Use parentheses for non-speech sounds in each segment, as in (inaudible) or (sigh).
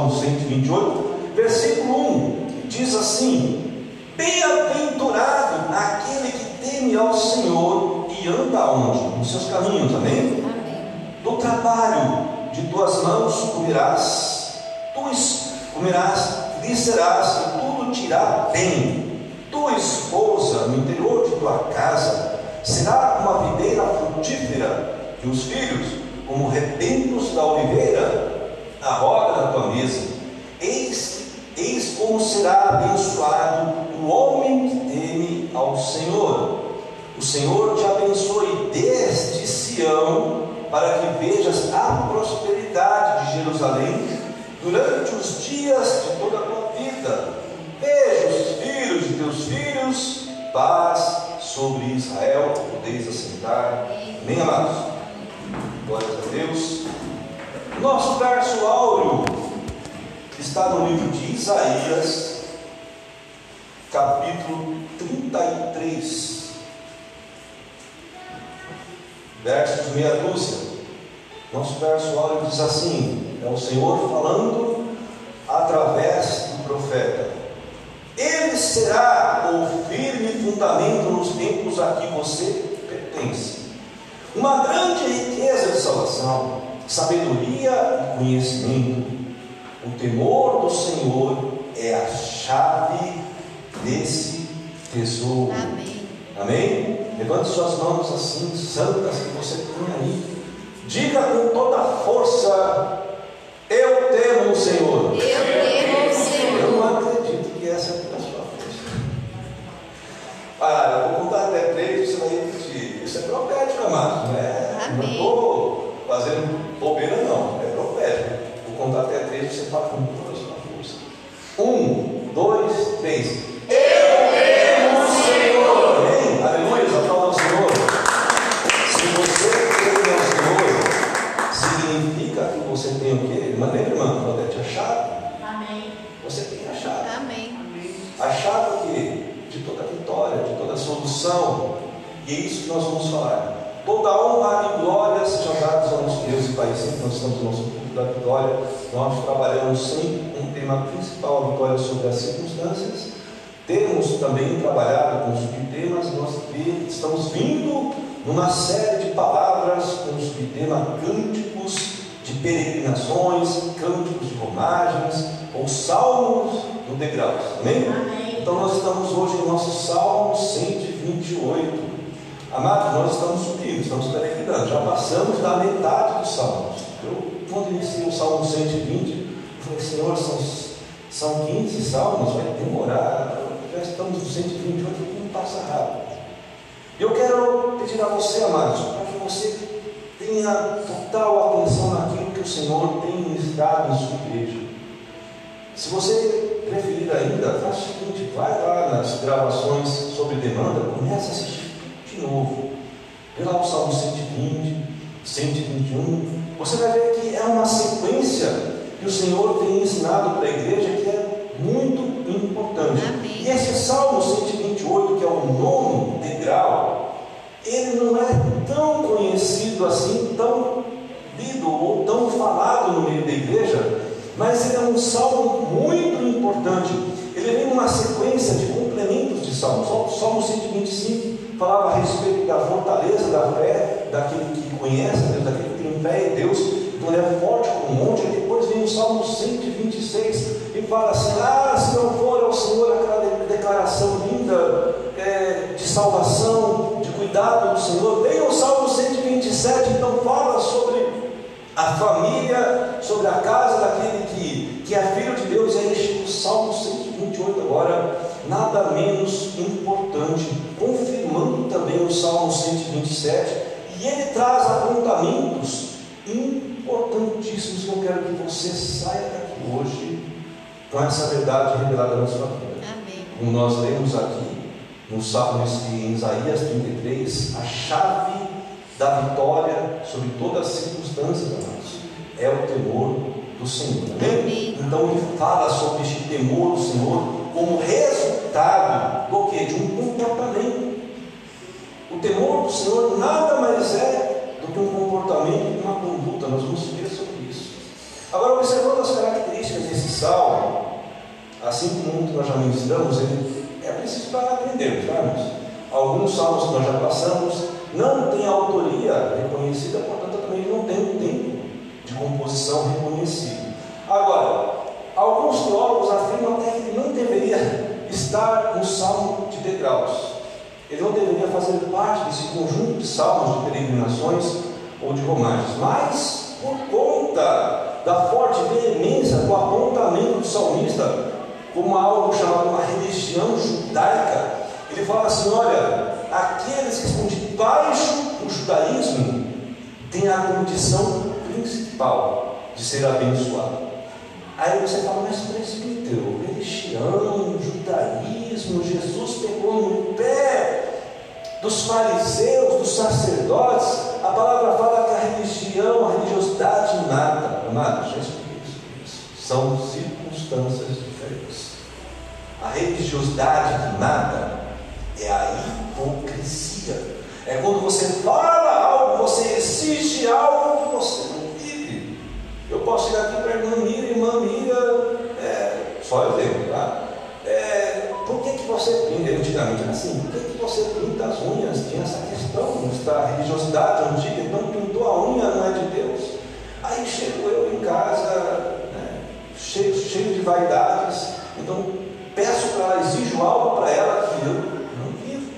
Salmo 128, versículo 1, diz assim: Bem-aventurado aquele que teme ao Senhor e anda onde? Nos seus caminhos, amém? Amém. Do trabalho de tuas mãos comerás, tu comerás, lhe serás e tudo te irá bem. Tua esposa no interior de tua casa será como a videira frutífera, e os filhos como rebentos da oliveira, a roda da tua mesa. Eis, eis como será abençoado o homem que teme ao Senhor. O Senhor te abençoe desde Sião, para que vejas a prosperidade de Jerusalém durante os dias de toda a tua vida. Veja os filhos de teus filhos, paz sobre Israel, podeis assentar. Amém, amados? Glórias a Deus. Nosso verso áureo está no livro de Isaías, capítulo 33 versos meia dúzia. Nosso verso áureo diz assim: é o Senhor falando através do profeta. Ele será o firme fundamento nos tempos a que você pertence. Uma grande riqueza de salvação, sabedoria e conhecimento. O temor do Senhor é a chave desse tesouro. Amém. Amém? Levante suas mãos assim, santas que você tem aí. Diga com toda a força: Eu temo o Senhor. Eu temo o Eu Senhor. não acredito que essa é a sua força. Ah, eu vou contar até três você vai repetir. Isso é profético, amado. Não é? Não Amém. estou fazendo bobeira, não. É profético. Contar até três você fala com toda a sua força. Um, dois, três. Amém? Aleluia, aplauda ao Senhor. Se você tem ao Senhor, significa que você tem o quê? Mas lembra, irmã, Claudete, a chave? Amém. Você tem a chave. Amém. A chave o quê? De toda vitória, de toda solução. E é isso que nós vamos falar. Toda honra e glória sejam dadas ao nosso Deus e Pai. Sempre nós estamos no nosso da vitória. Nós trabalhamos sempre um tema principal, a vitória sobre as circunstâncias. Temos também trabalhado com subtemas, nós estamos vindo numa série de palavras com o subtema cânticos de peregrinações, cânticos de romagens, ou salmos no degraus. Amém? Amém. Então nós estamos hoje em nosso Salmo 128. Amados, nós estamos subindo, estamos peregrinando, já passamos da metade dos salmos. Eu, quando iniciei o Salmo 120, eu falei, Senhor, são, são 15 salmos, vai demorar, já estamos no 128, o tempo passa rápido. Eu quero pedir a você, amados, para que você tenha total atenção naquilo que o Senhor tem ministrado em sua igreja. Se você preferir ainda, faz o seguinte, vai lá nas gravações sobre demanda, começa a assistir de novo. Vê lá o Salmo 120, 121. Você vai ver que é uma sequência que o Senhor tem ensinado para a igreja que é muito importante. Amém. E esse Salmo 128, que é o nono degrau, ele não é tão conhecido assim, tão lido ou tão falado no meio da igreja, mas ele é um salmo muito importante. Ele vem numa sequência de complementos de salmos. O Salmo 125 falava a respeito da fortaleza da fé daquele que conhece a Deus, daquele fé em Deus, então ele é forte como um monte. E depois vem o Salmo 126 e fala assim: Ah, se não for ao Senhor aquela de- declaração linda é, de salvação, de cuidado do Senhor. Vem o Salmo 127, então fala sobre a família, sobre a casa daquele que, que é filho de Deus. E aí o Salmo 128 agora, nada menos importante, confirmando também o Salmo 127, e ele traz apontamentos importantíssimos que eu quero que você saia daqui hoje com essa verdade revelada na sua vida. Amém. Como nós lemos aqui no Salmo em Isaías 33, a chave da vitória sobre todas as circunstâncias, amados, é o temor do Senhor. Amém? Amém. Então ele fala sobre este temor do Senhor como resultado do que? De um comportamento. O temor do Senhor nada mais é comportamento e uma conduta. Nós vamos ver sobre isso. Agora, observando as características desse salmo, assim como muito nós já ministramos, ele é preciso para aprendermos, tá? Alguns salmos que nós já passamos não têm autoria reconhecida, portanto, também não tem um tempo de composição reconhecido. Agora, alguns teólogos afirmam até que ele não deveria estar no salmo de degraus. Ele não deveria fazer parte desse conjunto de salmos de peregrinações ou de romagens, mas por conta da forte veemência do apontamento do salmista como algo chamado uma religião judaica, ele fala assim: olha, aqueles que estão debaixo do judaísmo têm a condição principal de ser abençoado. Aí você fala, mas presbítero, religião, judaísmo, Jesus pegou no pé dos fariseus, dos sacerdotes. A palavra fala que a religião, a religiosidade nada, nada, já expliquei isso. São circunstâncias diferentes. A religiosidade nada é a hipocrisia. É quando você fala algo, você exige algo que você não eu posso chegar aqui para a irmã Mira, irmã Mira, é, só exemplo, tá? É, por que, que você pinta, antigamente era assim, por que, você pinta as unhas? Tinha essa questão, esta religiosidade antiga, então pintou a unha, não é de Deus. Aí chego eu em casa, né, cheio, cheio de vaidades, então peço para ela, exijo algo para ela que eu não vivo.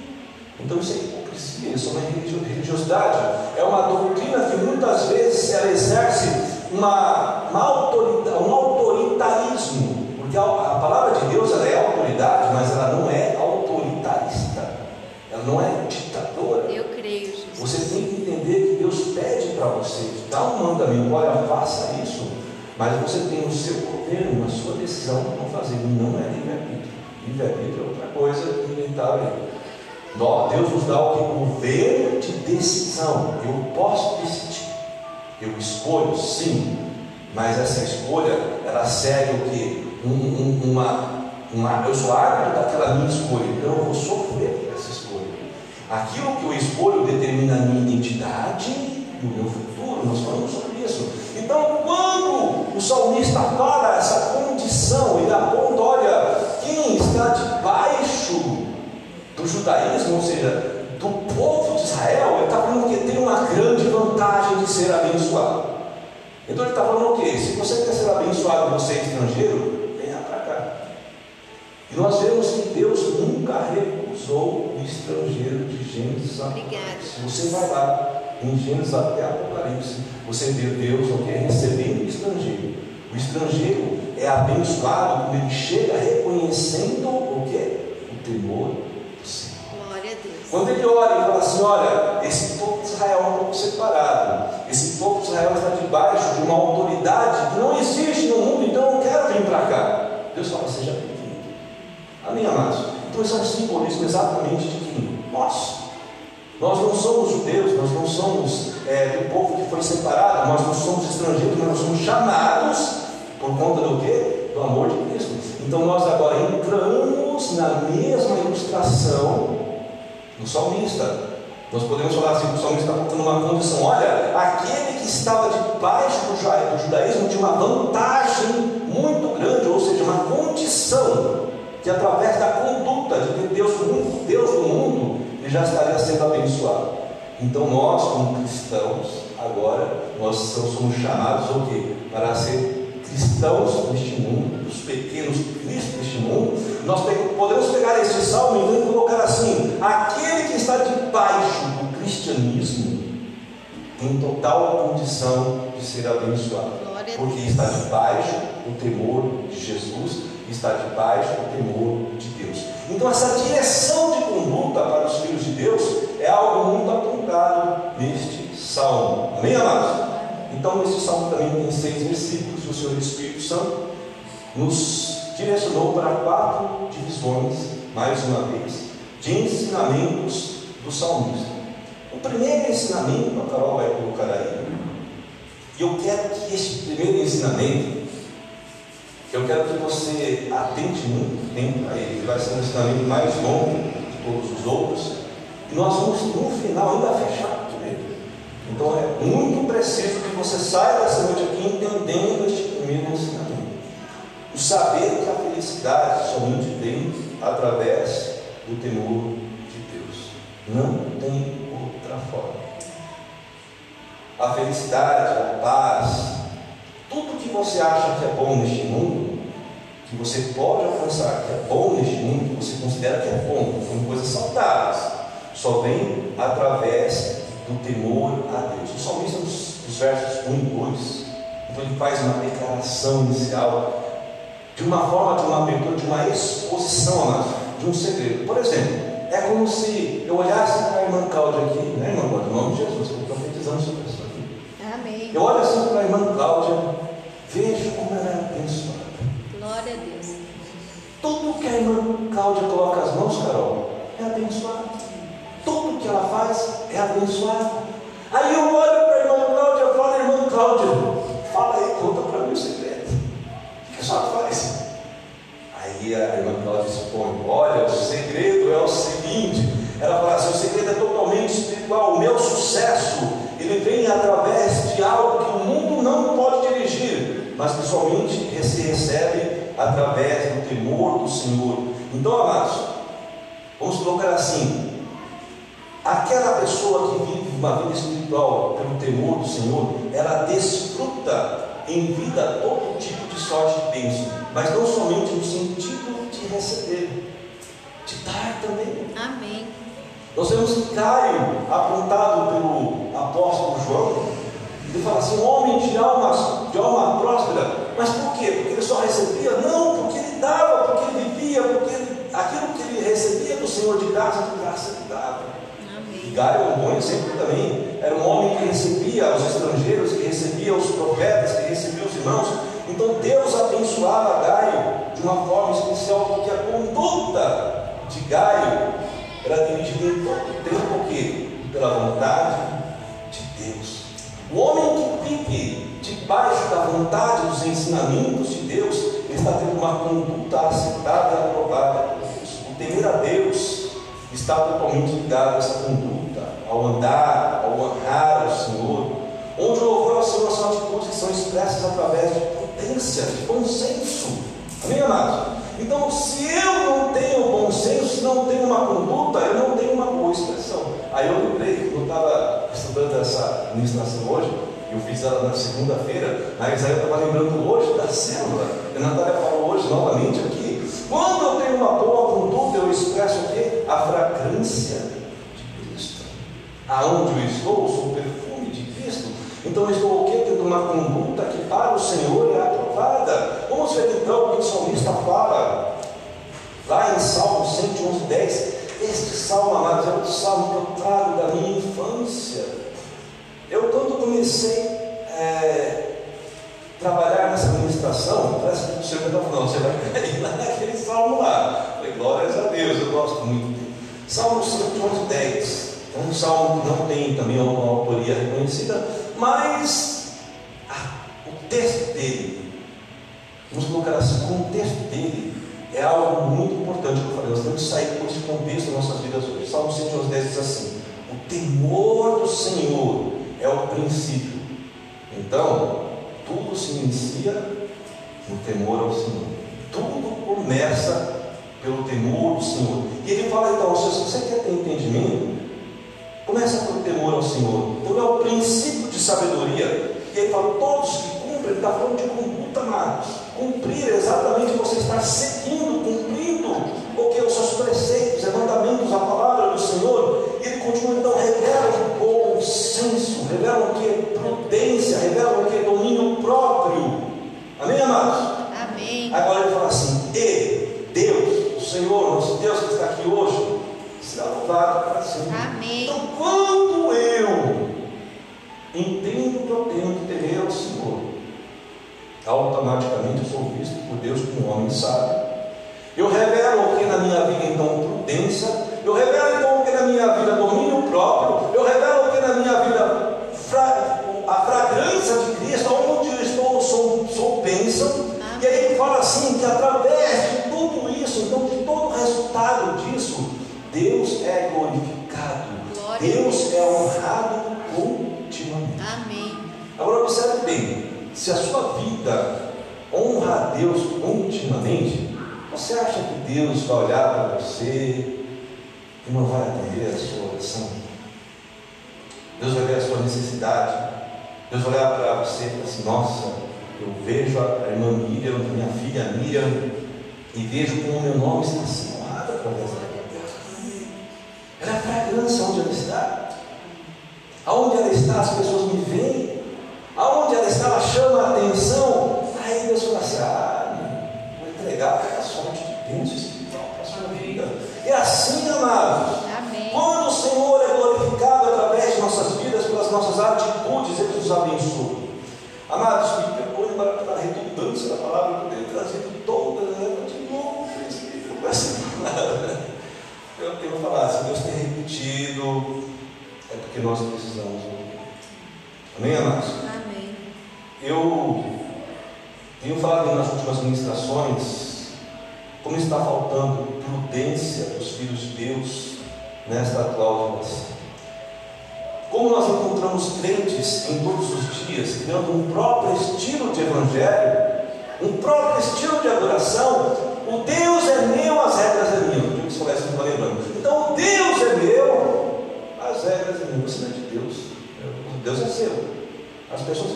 Então isso é hipocrisia, isso é uma religiosidade, é uma doutrina que muitas vezes ela exerce uma, uma autorita, um autoritarismo, porque a, a palavra de Deus ela é autoridade, mas ela não é autoritarista, ela não é ditadora. Eu creio, Jesus. Você tem que entender que Deus pede para você, dá um mandamento, olha, faça isso, mas você tem o seu governo, a sua decisão para fazer, não é livre-arbítrio. Livre-arbítrio é outra coisa inevitável. Deus nos dá o que? Governo de decisão. Eu posso decidir. Eu escolho, sim, mas essa escolha, ela segue o que? Um, um, uma, uma, eu sou árbitro daquela minha escolha, então eu vou sofrer essa escolha. Aquilo que eu escolho determina a minha identidade e o meu futuro, nós falamos sobre isso. Então, quando o salmista fala essa condição, ele aponta, olha, quem está debaixo do judaísmo, ou seja, do povo de Israel, ele está falando que tem uma grande vantagem de ser abençoado. Então ele está falando o quê? Se você quer ser abençoado você é estrangeiro, venha para cá. E nós vemos que Deus nunca recusou o estrangeiro de Gênesis a Se você vai lá, em Gênesis até Apocalipse, você vê Deus o que? Recebendo o estrangeiro. O estrangeiro é abençoado quando ele chega reconhecendo o que? O temor quando ele olha e fala assim: olha, esse povo de Israel é um povo separado, esse povo de Israel está debaixo de uma autoridade que não existe no mundo, então eu não quero vir para cá. Deus fala: seja bem-vindo. Amém, amados? Então, isso é um simbolismo exatamente de quem? Nós. Nós não somos judeus, nós não somos é, do povo que foi separado, nós não somos estrangeiros, mas nós somos chamados por conta do quê? Do amor de Cristo. Então nós agora entramos na mesma ilustração do salmista. Nós podemos falar assim: o salmista está colocando uma condição. Olha, aquele que estava debaixo do judaísmo tinha uma vantagem muito grande, ou seja, uma condição que através da conduta de Deus, Deus no mundo, ele já estaria sendo abençoado. Então nós, como cristãos, agora nós somos chamados o quê? Para ser cristãos neste mundo, os pequenos cristos neste mundo, nós podemos pegar esse salmo e colocar assim: aquele que está debaixo do cristianismo tem total condição de ser abençoado, porque está debaixo do temor de Jesus, está debaixo do temor de Deus. Então, essa direção de conduta para os filhos de Deus é algo muito apontado neste salmo. Amém, amados? Então, esse salmo também tem seis versículos, o Senhor Espírito Santo nos direcionou para quatro divisões, mais uma vez, de ensinamentos do salmista. O primeiro ensinamento, a Carol vai colocar aí, e eu quero que este primeiro ensinamento, eu quero que você atente muito tempo a ele, vai ser um ensinamento mais longo de todos os outros, e nós vamos no final ainda fechar com ele. Então é muito preciso que você saia dessa noite aqui entendendo este primeiro ensinamento. O saber que a felicidade somente vem através do temor de Deus. Não tem outra forma. A felicidade, a paz, tudo que você acha que é bom neste mundo, que você pode alcançar, que é bom neste mundo, que você considera que é bom, como coisas saudáveis, só vem através do temor a Deus. O salmista, nos versos 1 e 2, então ele faz uma declaração inicial de uma forma, de uma abertura, de uma exposição, amados, de um segredo. Por exemplo, é como se eu olhasse para a irmã Cláudia aqui, né, irmã Cláudia? Em nome de Jesus, estou profetizando sobre isso aqui. Amém. Eu olho assim para a irmã Cláudia, vejo como ela é abençoada. Glória a Deus. Tudo que a irmã Cláudia coloca as mãos, Carol, é abençoado. Tudo que ela faz é abençoado. Aí eu olho para a irmã Cláudia e falo, irmã Cláudia, fala aí, conta para mim o segredo. O que a senhora faz? Aí a irmã Cláudia expõe, olha, o segredo é o seguinte, ela fala assim, o segredo é totalmente espiritual, o meu sucesso, ele vem através de algo que o mundo não pode dirigir, mas que somente se recebe através do temor do Senhor. Então, amados, vamos colocar assim, Aquela pessoa que vive uma vida espiritual pelo temor do Senhor, ela desfruta em vida todo tipo de sorte e bênção, mas não somente no sentido de receber, de dar também. Amém. Nós vemos Caio apontado pelo apóstolo João, ele fala assim: homem de alma, de alma próspera, mas por quê? Porque ele só recebia? Não, porque ele dava, porque ele vivia, porque ele, aquilo que ele recebia do Senhor de graça, de graça ele dava. Gaio é um bom exemplo também. Era um homem que recebia os estrangeiros, que recebia os profetas, que recebia os irmãos. Então Deus abençoava Gaio de uma forma especial, porque a conduta de Gaio era dirigida em todo o tempo que pela vontade de Deus. O homem que vive debaixo da vontade dos ensinamentos de Deus, ele está tendo uma conduta aceitada e aprovada por Deus. O temer a Deus está totalmente ligado a essa conduta, ao andar, ao honrar ao Senhor, onde o louvor ao Senhor são atitudes são expressas através de prudência, de bom senso. Amém, amados? Então, se eu não tenho bom senso, se não tenho uma conduta, eu não tenho uma boa expressão. Aí eu lembrei, eu estava estudando essa ministração hoje, eu fiz ela na segunda-feira, aí eu estava lembrando hoje da célula. A Natália falou hoje novamente aqui. Quando eu tenho uma boa conduta, eu expresso o quê? A fragrância de Cristo. Aonde eu estou, sou o perfume de Cristo. Então eu estou o quê? Tendo uma conduta que para o Senhor é aprovada. Vamos ver então o que o salmista fala. Lá em Salmo 111, 10. Este salmo, amados, é o salmo que eu trago da minha infância. Eu, quando comecei a é, trabalhar nessa administração, parece que o Senhor está falando, você vai cair lá (laughs) naquele salmo lá. Falei, glórias a Deus, eu gosto muito dele. Salmo 111, 10. É um salmo que não tem também uma autoria reconhecida, mas ah, o texto dele, vamos colocar assim, o contexto dele é algo muito importante que eu falei. Nós temos que sair com esse contexto das nossas vidas hoje. Salmo 111, 10 diz assim: O temor do Senhor é o princípio. Então, tudo se inicia no temor ao Senhor. Tudo começa pelo temor do Senhor. E ele fala então, se você quer ter entendimento, começa pelo temor ao Senhor. Então é o princípio de sabedoria. E ele fala, todos que cumprem, ele está falando de conduta. Cumprir exatamente você estar seguindo, cumprindo o que os seus preceitos, os mandamentos, a palavra do Senhor. E ele continua então, revela senso, revela o que é prudência, revela o que domínio próprio. Amém, amados? Amém. Agora ele fala assim: E Deus, o Senhor, nosso Deus que está aqui hoje, será louvado para sempre. Amém. Então, quando eu entendo que eu tenho que temer ao Senhor. Automaticamente eu sou visto por Deus como um homem sábio. Eu revelo o que na minha vida então prudência. Eu revelo então o que na minha vida domínio próprio. Eu revelo que através de tudo isso, então de todo o resultado disso, Deus é glorificado. Glória Deus é honrado continuamente. Amém. Agora observe bem, se a sua vida honra a Deus continuamente, você acha que Deus vai olhar para você e não vai atender a sua oração? Deus vai ver a sua necessidade. Deus vai olhar para você e falar assim, nossa, eu vejo a irmã Miriam, minha filha Miriam, e vejo como o meu nome está honrado através dela. Ela é a fragrância onde ela está. Aonde ela está, as pessoas me veem. Aonde ela está, ela chama a atenção. Aí Deus fala assim: ah, vou entregar a sorte de bênção espiritual para a sua vida. E assim, amados, Amém. quando o Senhor é glorificado através de nossas vidas, pelas nossas atitudes, Ele nos abençoa. Amados, me perdoe para a redundância da palavra eu tenho trazido todas, né? de novo, com essa palavra. Eu tenho falado, se Deus tem repetido, é porque nós precisamos ouvir. Amém, amados? Amém. Eu tenho falado nas últimas ministrações como está faltando prudência dos filhos de Deus nesta geração. Como nós encontramos crentes em todos os dias criando um próprio estilo de evangelho, um próprio estilo de adoração, o Deus é meu, as regras é minha. O que isso parece que lembrando. Então o Deus é meu, as regras é minha. Você não é de Deus. Deus é seu. As pessoas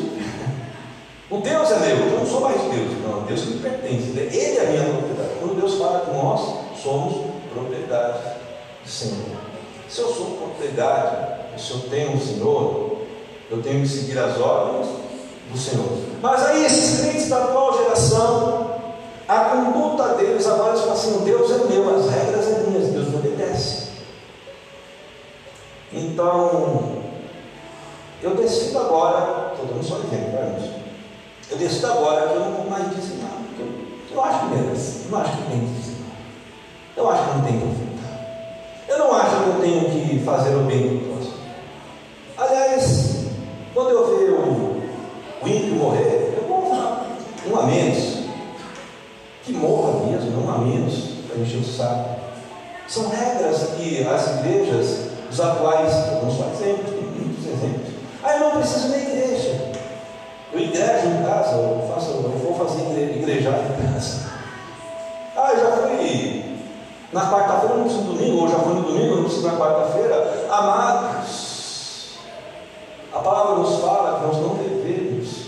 O Deus é meu, eu não sou mais Deus, não, Deus que me pertence, Ele é a minha propriedade. Quando Deus fala que nós somos propriedade do Senhor. Se eu sou propriedade, se eu tenho um Senhor, eu tenho que seguir as ordens do Senhor. Mas aí esses crentes da atual geração, a conduta deles agora eles falam assim, Deus é meu, as regras é minhas, Deus me obedece. Então, eu decido agora, estou dando só exemplo, né, eu decido agora que eu não vou mais dizimar. Eu, eu acho que. Eu não acho que tem que. Eu acho que não tem que ofertar. Eu não acho que eu tenho que fazer o bem saco. São regras que as igrejas, os atuais, não sou exemplos, tem muitos exemplos. Ah, eu não preciso da igreja. Eu igrejo em casa, eu, faço, eu vou fazer igrejar em casa. Ah, eu já fui na quarta-feira, não preciso domingo, ou já fui no domingo, não preciso na quarta-feira. Amados, a palavra nos fala que nós não devemos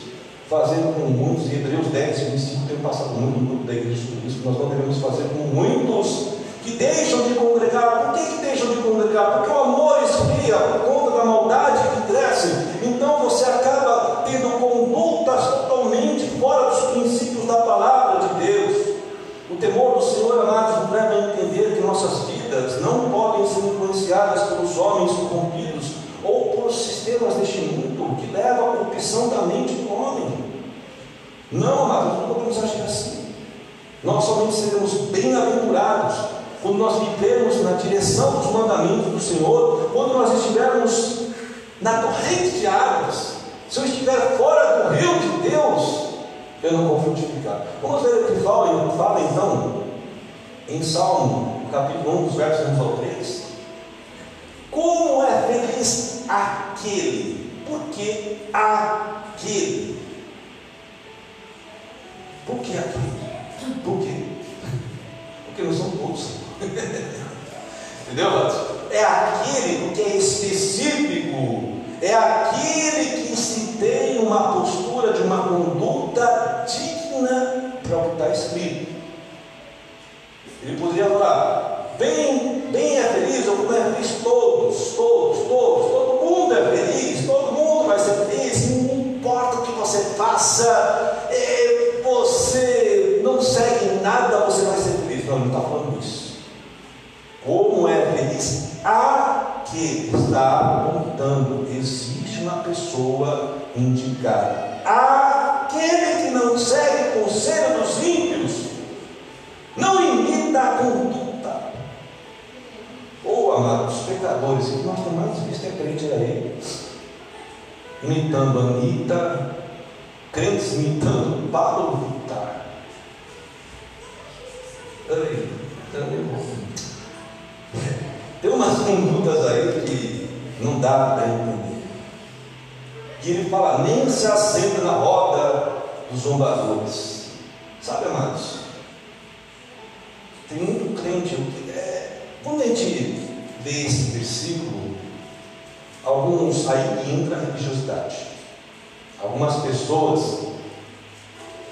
fazer como muitos, em Hebreus 10, 25, tem passado muito grupo da igreja sobre isso, nós não devemos fazer como muitos que deixam de congregar. Por que, que deixam de congregar? Porque o amor esfria por conta da maldade que cresce. Então você acaba tendo condutas totalmente fora dos princípios da palavra de Deus. O temor do Senhor, amados, nos leva a entender que nossas vidas não podem ser influenciadas pelos homens corrompidos ou por sistemas deste mundo que levam à corrupção da mente do homem. Não, amados, não podemos agir assim. Nós somente seremos bem-aventurados quando nós vivermos na direção dos mandamentos do Senhor, quando nós estivermos na corrente de águas, se eu estiver fora do rio de Deus, eu não vou frutificar. Vamos ver o que fala, fala então em Salmo, capítulo 1, dos versos 1 ao 3. Como é feliz aquele? Por que aquele? Que aquele? Por quê? Porque não são todos. Entendeu? É aquele porque é específico, é aquele que se tem uma postura de uma conduta digna para o que está escrito. Ele poderia falar, bem, bem é feliz, ou como é feliz todos, todos, todos, todo mundo é feliz, todo mundo vai ser feliz, não importa o que você faça, é, você não segue nada, você vai ser feliz. Não, ele não está falando isso. Como é feliz aquele está apontando, existe uma pessoa indicada. Aquele que não segue o conselho dos ímpios, não imita a conduta. Ou, oh, amados pecadores, o que nós temos mais visto é crente aí, imitando a Anitta, crentes imitando Paulo Vittar. Ei, tem umas condutas aí que não dá para entender. Que ele fala, nem se assenta na roda dos zombadores. Sabe, amados? Tem muito crente. É, quando a gente lê esse versículo, alguns aí entra a religiosidade. Algumas pessoas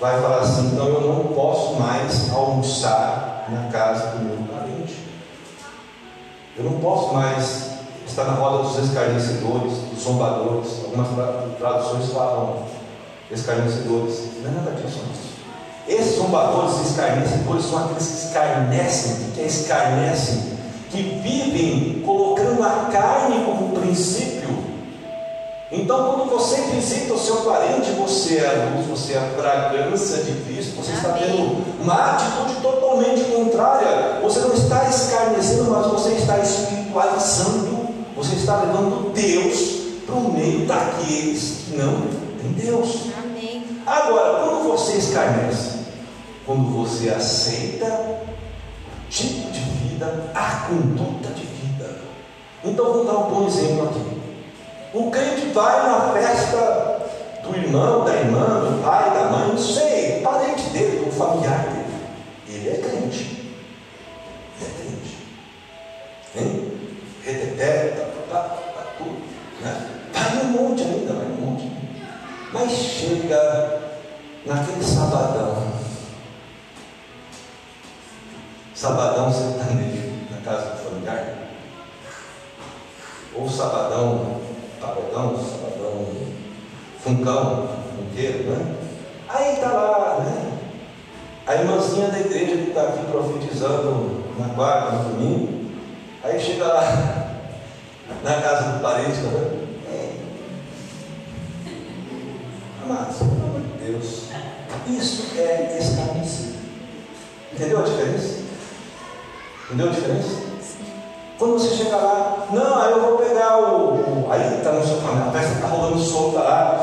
vai falar assim, então eu não posso mais almoçar na casa do meu parente. Eu não posso mais estar na roda dos escarnecedores, dos zombadores. Algumas traduções falam escarnecedores. Não é nada disso, Esses zombadores e escarnecedores são aqueles que escarnecem, que escarnecem, que vivem colocando a carne como princípio então, quando você visita o seu parente, você é a luz, você é a fragrância de Cristo, você está tendo uma atitude totalmente contrária. Você não está escarnecendo, mas você está espiritualizando. Você está levando Deus para o meio daqueles que não têm Deus. Amém. Agora, quando você escarnece, quando você aceita o tipo de vida, a conduta de vida. Então, vamos dar um bom exemplo aqui. O crente vai na festa do irmão, da irmã, do pai, da mãe, não sei, parente dele, o familiar dele. Ele é crente. Ele é crente. Hein? Reteté, tá, tá, tá, tudo. Né? Vai um monte ainda, vai um monte. Mas chega naquele sabadão. Sabadão sertanejo na casa do familiar. Ou sabadão pagodão, sabadão, funkão, inteiro, né? Aí está lá, né? A irmãzinha da igreja que está aqui profetizando na quarta, no domingo, aí chega lá (laughs) na casa do parente, tá vendo? É. Amados, pelo amor de Deus, isso é escarnecido. Entendeu a diferença? Entendeu a diferença? Quando você chega lá, não, aí eu vou pegar. Aí está no seu a festa está rolando solta lá,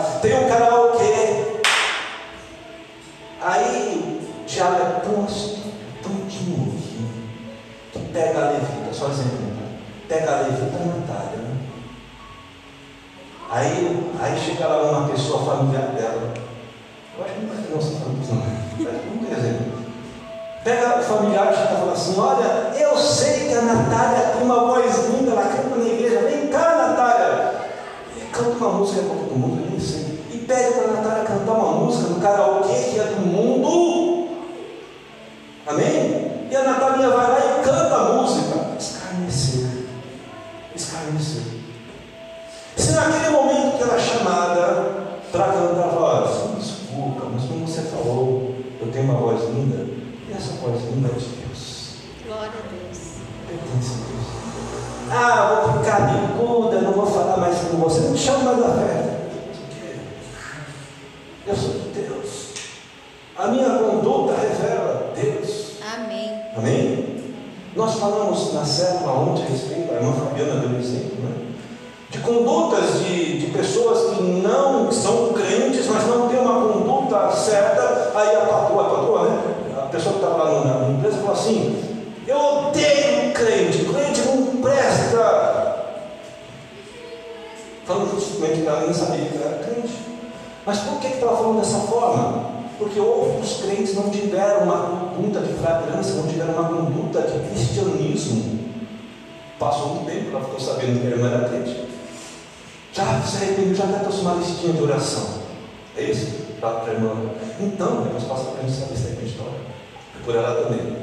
Já se arrependeu, já até trouxe uma listinha de oração. É isso? Para a irmã. Então, depois passa para a gente saber se é crente por ela também.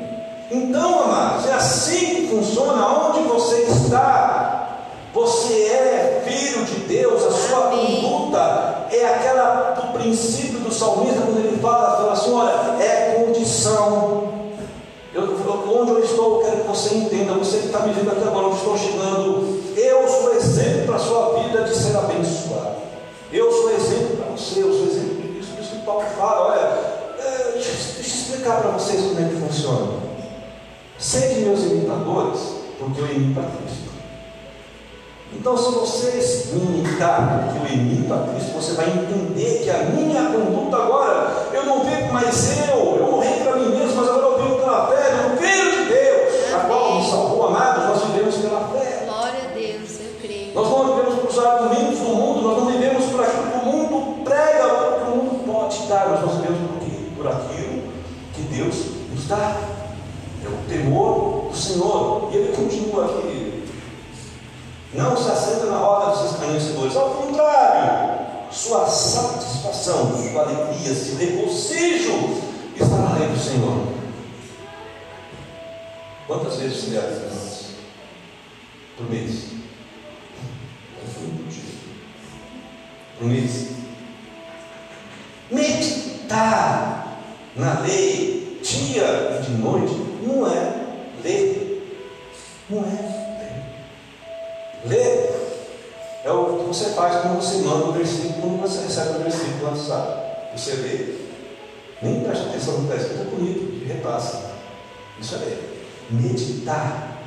Então, amados, é assim que funciona onde você está. Você é filho de Deus, a sua Amém. conduta é aquela do princípio do salmista, quando ele fala, fala assim: olha, é condição. Eu, onde eu estou, eu quero que você entenda, você que está me vendo até agora, onde estou chegando, eu sou exemplo para a sua vida de ser abençoado. Eu sou exemplo para você, eu sou exemplo disso, isso que Paulo fala, olha, é, deixa, deixa eu explicar para vocês como é que funciona. Sede meus imitadores, porque eu imito a Cristo. Então, se vocês me imitar porque eu imito a Cristo, você vai entender que a minha conduta agora, eu não vivo mais eu, eu morri para mim mesmo, mas agora eu vivo pela fé, eu creio de Deus, a qual me salvou, amados, nós vivemos pela fé. Glória a Deus, eu creio. Nós não vivemos para os mundo, nós não vivemos por aquilo que o mundo prega, por que o mundo pode dar, nós vivemos por quê? Por aquilo que Deus nos dá. É o temor do Senhor. E ele continua aqui. Não se assenta na roda dos escarnecedores, ao contrário, sua satisfação, sua alegria, seu regozijo está na lei do Senhor. Quantas vezes você lê por mês? Por mês. Meditar na lei, dia e de noite, não é ler. Não é ler. Ler é o que você faz quando você manda o versículo, quando você recebe o versículo no WhatsApp. Você lê. Nem presta atenção no que está escrito, é bonito, repassa. Isso é ler. Meditar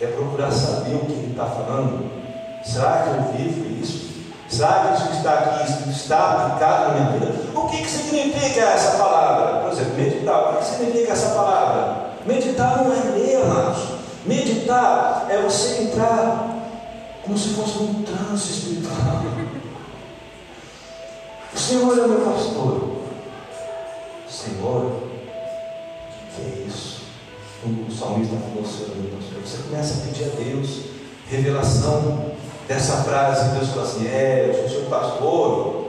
é procurar saber o que ele está falando. Será que eu vivo isso? Será que isso que está aqui está aplicado na minha vida? O que, que significa essa palavra? Por exemplo, meditar. O que, que significa essa palavra? Meditar não é ler, amados. Meditar é você entrar como se fosse um trance espiritual. O Senhor é meu pastor. Senhor, que é isso? O salmista falou, Senhor meu pastor. Você começa a pedir a Deus revelação dessa frase. Deus fala assim: É, eu sou seu pastor.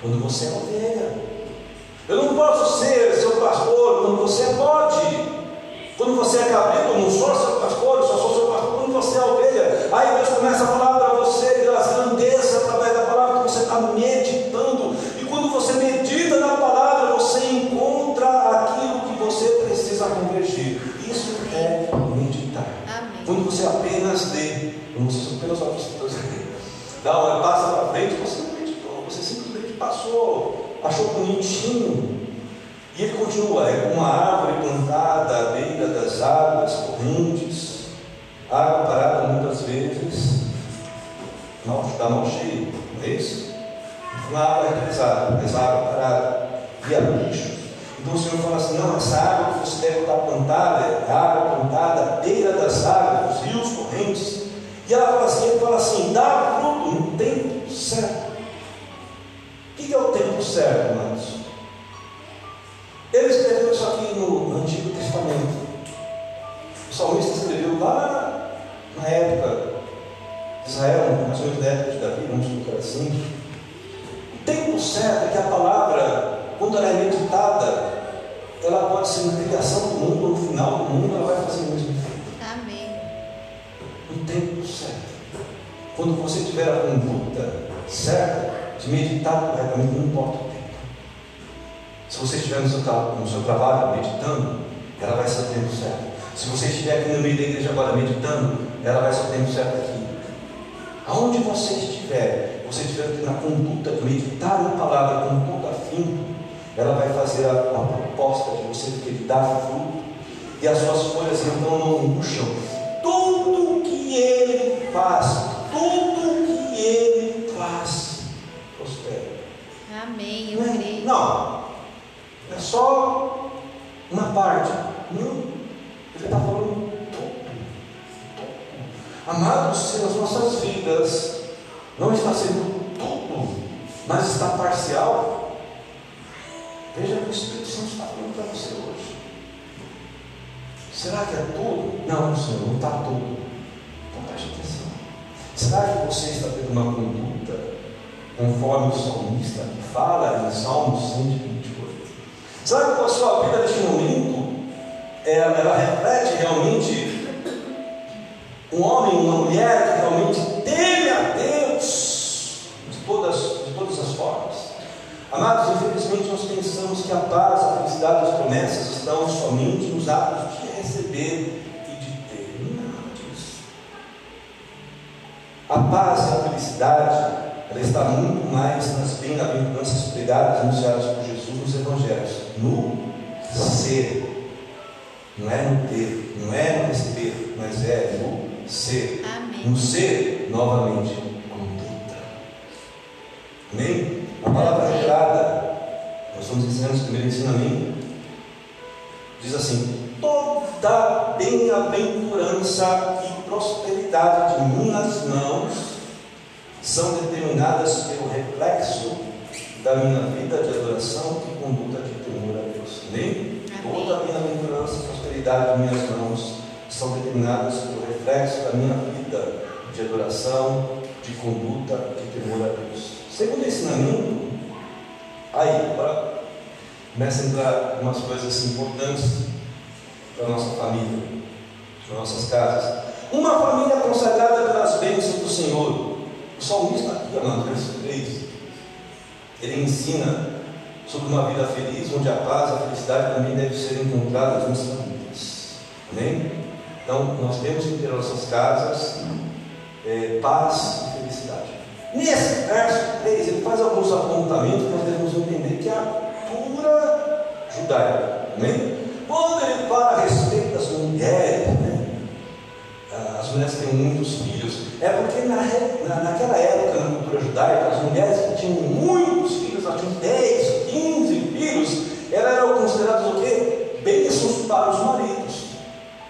Quando você é ovelha. Eu não posso ser seu pastor quando você pode. Quando você é cabrito, eu não sou seu pastor, eu só sou seu pastor quando você é ovelha. Aí Deus começa a falar para você das grandezas através da palavra que você está meditando. E quando você medita na palavra, você encontra aquilo que você precisa convergir. Isso é meditar. Amém. Quando você apenas lê, quando você apenas olha, dá uma passa para frente, você não meditou, você simplesmente passou, achou bonitinho. E ele continua, é como uma árvore plantada à beira das águas correntes, água parada muitas vezes, mal, está mal cheio, não é isso? Uma água é pesada, mas água parada, e a bicho. Então o Senhor fala assim, não, essa água que você deve estar plantada, é água plantada à beira das águas, rios correntes. E ela fala assim, ele fala assim, dá fruto no tempo certo. O que é o tempo certo, irmãos? Ele escreveu isso aqui no Antigo Testamento. O salmista escreveu lá na época de Israel, menos na época de Davi, vamos colocar assim. O tempo certo é que a palavra, quando ela é meditada, ela pode ser na criação do mundo, no final do mundo, ela vai fazer o mesmo efeito. Quando você tiver a conduta certa de meditar corretamente, não importa o tempo. Se você estiver no seu, no seu trabalho meditando, ela vai ser o tempo certo. Se você estiver aqui no meio da igreja agora meditando, ela vai ser o tempo certo aqui. Aonde você estiver, você estiver na conduta de meditar na palavra com todo afinco, ela vai fazer a, a proposta de você que ele dá fruto e as suas folhas então não murcham. Tudo que ele faz, tudo que ele faz, prospera. Amém. Eu Não é- creio. Não, é só uma parte. Não, ele está falando tudo. Amados, se as nossas vidas não está sendo tudo, mas está parcial, veja o que o Espírito Santo está falando para você hoje. Será que é tudo? Não, Senhor, não está tudo. Então preste atenção. Será que você está tendo uma conduta conforme o salmista que fala em Salmo 128? Será que a sua vida neste momento ela, ela reflete realmente um homem, uma mulher que realmente teme a Deus de todas, de todas as formas? Amados, infelizmente nós pensamos que a paz, a felicidade, as promessas estão somente nos atos de receber paz e a felicidade ela está muito mais nas bem-aventuranças pregadas, anunciadas por Jesus nos Evangelhos, no ser. Não é no ter, não é no receber, mas é no ser. Amém. No ser, novamente, conduta. Amém? A palavra revelada, nós estamos ensinando o primeiro ensinamento, diz assim: toda bem-aventurança e prosperidade de minhas mãos são determinadas pelo reflexo da minha vida de adoração e conduta de temor a Deus. Amém? Amém. Toda bem-aventurança e prosperidade de minhas mãos são determinadas pelo reflexo da minha vida de adoração, de conduta de temor a Deus. Segundo ensinamento, aí, agora começa a entrar umas coisas importantes para a nossa família, para nossas casas. Uma família consagrada pelas bênçãos do Senhor. O salmista aqui, amado, verso 3, ele ensina sobre uma vida feliz, onde a paz, a felicidade também devem ser encontradas nas famílias. Amém? Então, nós temos que ter nossas casas eh, paz e felicidade. Nesse verso 3, ele faz alguns apontamentos que nós devemos entender que é a pura judaica. Amém? Quando ele fala a respeito das mulheres, né? As mulheres têm muitos filhos, é porque na, na- naquela época, na cultura judaica, as mulheres que tinham muitos filhos, elas tinham 10, 15 filhos, elas eram consideradas o quê? Bênçãos para os maridos.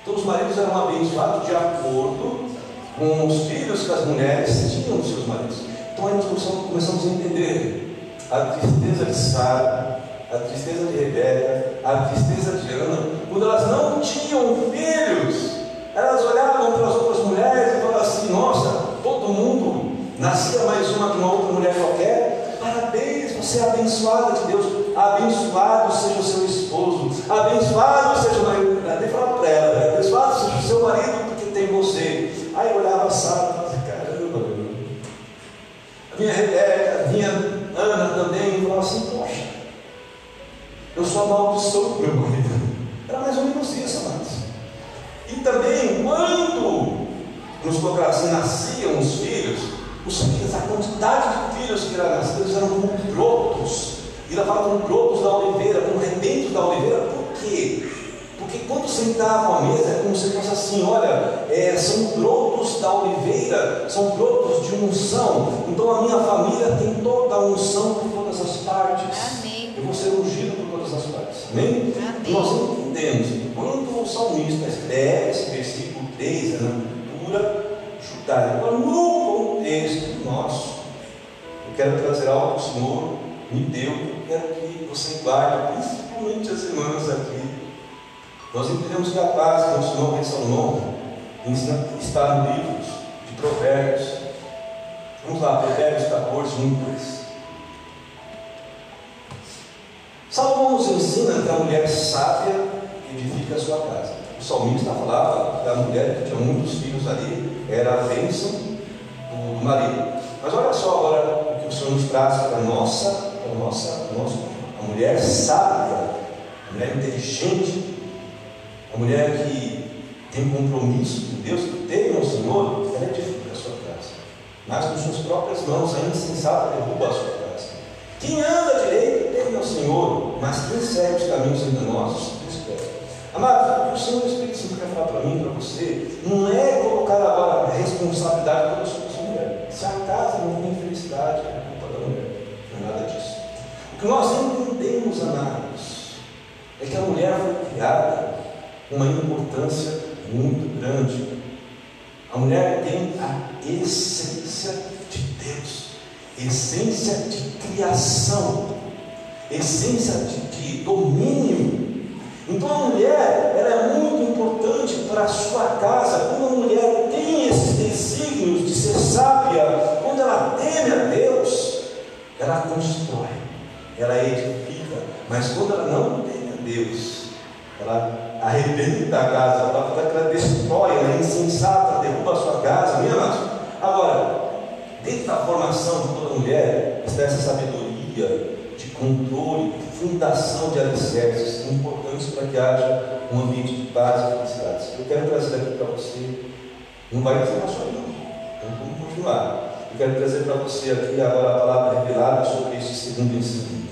Então os maridos eram abençoados de acordo com os filhos que as mulheres tinham dos seus maridos. Então aí nós começamos a entender a tristeza de Sara, a tristeza de Rebeca, a tristeza de Ana, quando elas não tinham filhos, elas olhavam para as outras mulheres e falavam assim: Nossa, todo mundo nascia mais uma que uma outra mulher qualquer. Parabéns, você é abençoada de Deus. Abençoado seja o seu esposo, abençoado seja o marido. Nem falava para ela, né? abençoado seja o seu marido porque tem você. Aí eu olhava a Sara e falava assim: Caramba, meu. A minha Rebeca, a minha Ana também, falava assim: Poxa, eu sou amaldiçoo meu marido. Era mais ou menos isso. E também, quando nos nasciam os filhos, os filhos, a quantidade de filhos que eram nascidos eram como brotos. E ela fala como brotos da oliveira, como rebentos da oliveira, por quê? Porque quando sentavam à mesa, é como se fosse assim: olha, é, são brotos da oliveira, são brotos de unção. Então a minha família tem toda a unção por todas as partes. Amém. Eu vou ser ungido por todas as partes. Amém? Amém. Nós que quando o salmista escreve esse versículo 3, é na cultura judaica, no contexto nosso, eu quero trazer algo que o Senhor me deu, eu quero que você guarde, principalmente as irmãs aqui. Nós entendemos que a paz que o Senhor ensina está no livro de Provérbios. Vamos lá, Provérbios 14, 1 e 2. Salomão nos ensina que a mulher sábia edifica a sua casa. O salmista falava que a mulher que tinha muitos filhos ali era a bênção do, do marido. Mas olha só agora o que o Senhor nos traz para a nossa, para a nossa, nosso, a mulher sábia, a mulher inteligente, a mulher que tem compromisso com Deus, que teme ao Senhor, ela edifica a sua casa. Mas com suas próprias mãos, a insensata derruba a sua casa. Quem anda direito ao Senhor, mas segue os caminhos enganosos espera. Amado, o que o Senhor Espírito Santo quer falar para mim para você não é colocar agora a responsabilidade toda sobre sua mulher. Se a casa não tem felicidade, é culpa da mulher. Não é nada disso. O que nós entendemos, amados, é que a mulher foi criada com uma importância muito grande. A mulher tem a essência de Deus, essência de criação, essência de, de domínio. Então a mulher ela é muito importante para a sua casa. Quando a mulher tem esses desígnios de ser sábia, quando ela teme a Deus, ela constrói, ela edifica. Mas quando ela não teme a Deus, ela arrebenta a casa, ela, ela destrói, ela é insensata, derruba a sua casa, minha amados. Agora, dentro da formação de toda mulher está essa sabedoria controle, fundação de alicerces importantes para que haja um ambiente de paz e felicidade. Eu quero trazer aqui para você, não vai dizer só não, então vamos continuar. Eu quero trazer para você aqui agora a palavra revelada sobre este segundo ensino.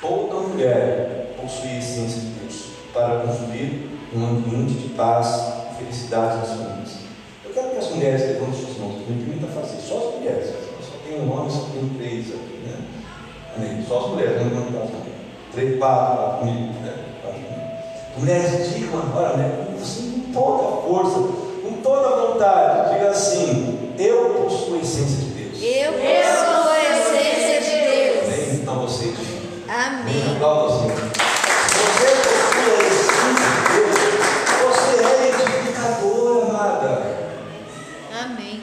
Toda mulher possui a essência de Deus para construir um ambiente de paz e felicidade nas famílias. Eu quero que as mulheres levantem suas mãos, me permita fazer, só as mulheres, só tem um homem, só tem três aqui, né? Amém. Só as mulheres, não levantam as mãos. Três, quatro, comigo, né? Mulheres, digam agora, né? Assim, com toda a força, com toda a vontade, diga assim: Eu possuo a essência de Deus. Eu possuo a essência de Deus. Amém? Então você diga. Amém. Igualzinho. Você possui a essência de Deus. Você é edificador, amada. Amém.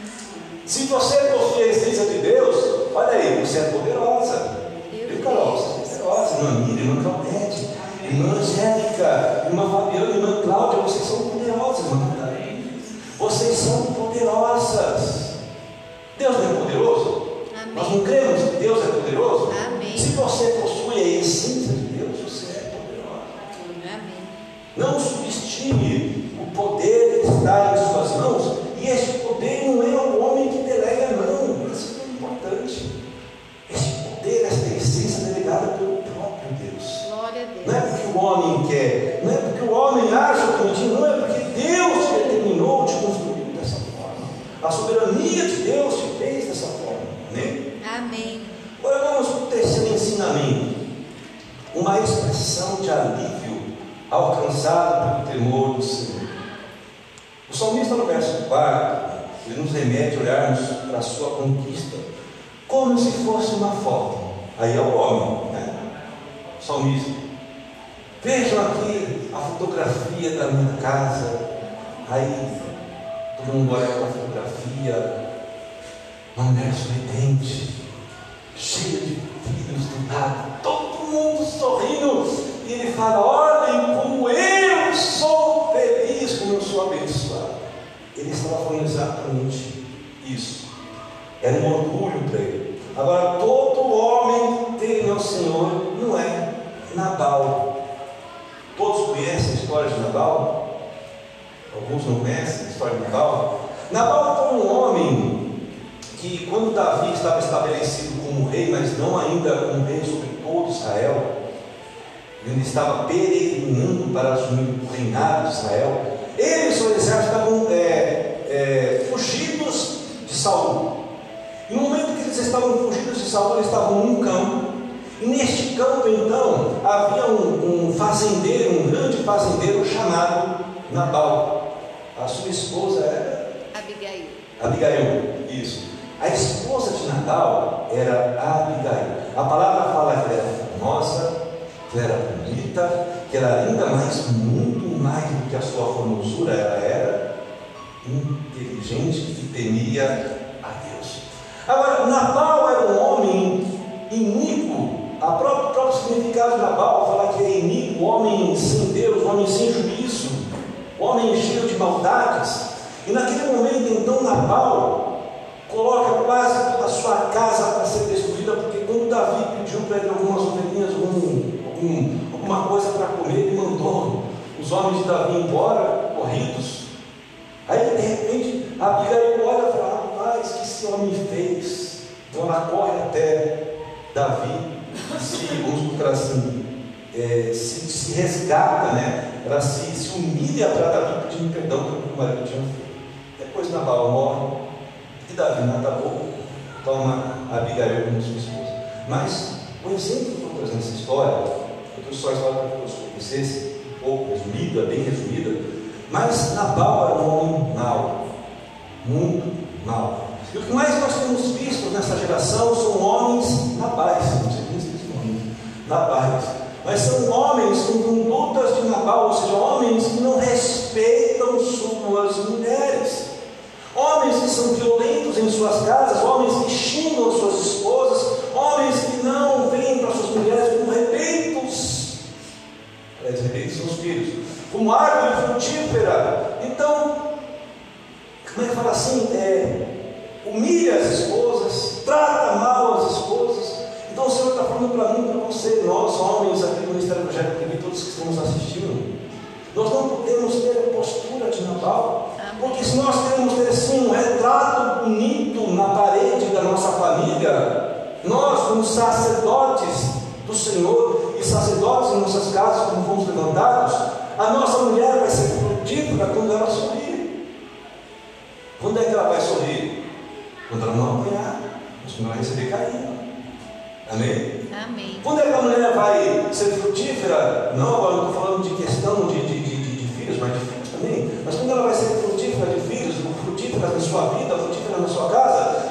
Se você possui remete olharmos para a sua conquista como se fosse uma foto. Aí é o homem, né? Salmista. Vejam aqui a fotografia da minha casa. Aí todo mundo olha para a fotografia, uma mulher sorridente, cheia de filhos do lado, todo mundo sorrindo, e ele fala: Olhem como eu sou feliz, como eu sou abençoado. Ele estava falando exatamente isso. Era um orgulho para ele. Agora, todo homem teme ao Senhor, não é Nabal. Todos conhecem a história de Nabal? Alguns não conhecem a história de Nabal. Nabal foi um homem que, quando Davi estava estabelecido como rei, mas não ainda como rei sobre todo Israel, ele estava peregrinando para assumir o reinado de Israel, ele e seu exército estavam é, é, fugidos de Saul. E no momento que eles estavam fugidos de Saul, eles estavam num campo. E neste campo, então, havia um, um fazendeiro, um grande fazendeiro chamado Nabal. A sua esposa era Abigail. Abigail, isso. A esposa de Nabal era Abigail. A palavra fala que ela era formosa, que ela era bonita, que ela era linda, mas muito mais do que a sua formosura, ela era inteligente e temia a Deus. Agora, Nabal era um homem iníquo. A o próprio significado de Nabal fala que é iníquo, homem sem Deus, homem sem juízo, homem cheio de maldades. E naquele momento, então, Nabal coloca quase toda a sua casa para ser destruída, porque quando Davi pediu para ele algumas ovelhinhas, algum, algum, alguma coisa para comer, ele mandou os homens de Davi embora, corridos. Aí, de repente, a Abigail olha e fala, o que esse homem fez? Então ela corre até Davi, se, colocar assim, é, se, se resgata, né? ela se, se humilha para Davi pedindo perdão pelo que o marido tinha feito. Depois Nabal morre, e Davi mata pouco, toma Abigail como sua esposa. Mas o exemplo que eu estou trazendo história, eu trouxe só a história para que você conhecesse, um pouco resumida, bem resumida, mas Nabal era um homem mau, muito mau. E o que mais nós temos visto nessa geração são homens nabais, não sei nem se nome, nabais. Mas são homens com condutas de Nabal, ou seja, homens que não respeitam suas mulheres. Homens que são violentos em suas casas, homens que xingam suas esposas, homens que não vêm para suas mulheres como repeitos. Aliás, repeitos são os filhos, como árvore frutífera. Então, como é que fala assim? É, humilha as esposas, trata mal as esposas. Então o Senhor está falando para mim, para você, nós homens aqui no Ministério Evangélico TV, todos que estamos assistindo. Nós não podemos ter a postura de. Amém. Porque se nós queremos ter sim um retrato bonito na parede da nossa família, nós, como sacerdotes do Senhor e sacerdotes em nossas casas, como fomos levantados, a nossa mulher vai ser frutífera quando ela sorrir. Quando é que ela vai sorrir? Quando ela não apanhar, mas quando ela receber carinho. Amém? Amém. Quando é que a mulher vai ser frutífera? Não, agora não estou falando de questão de, de, de, de- de filhos, mas de filhos também. Mas quando ela vai ser frutífera de filhos, frutífera na sua vida, frutífera na sua casa,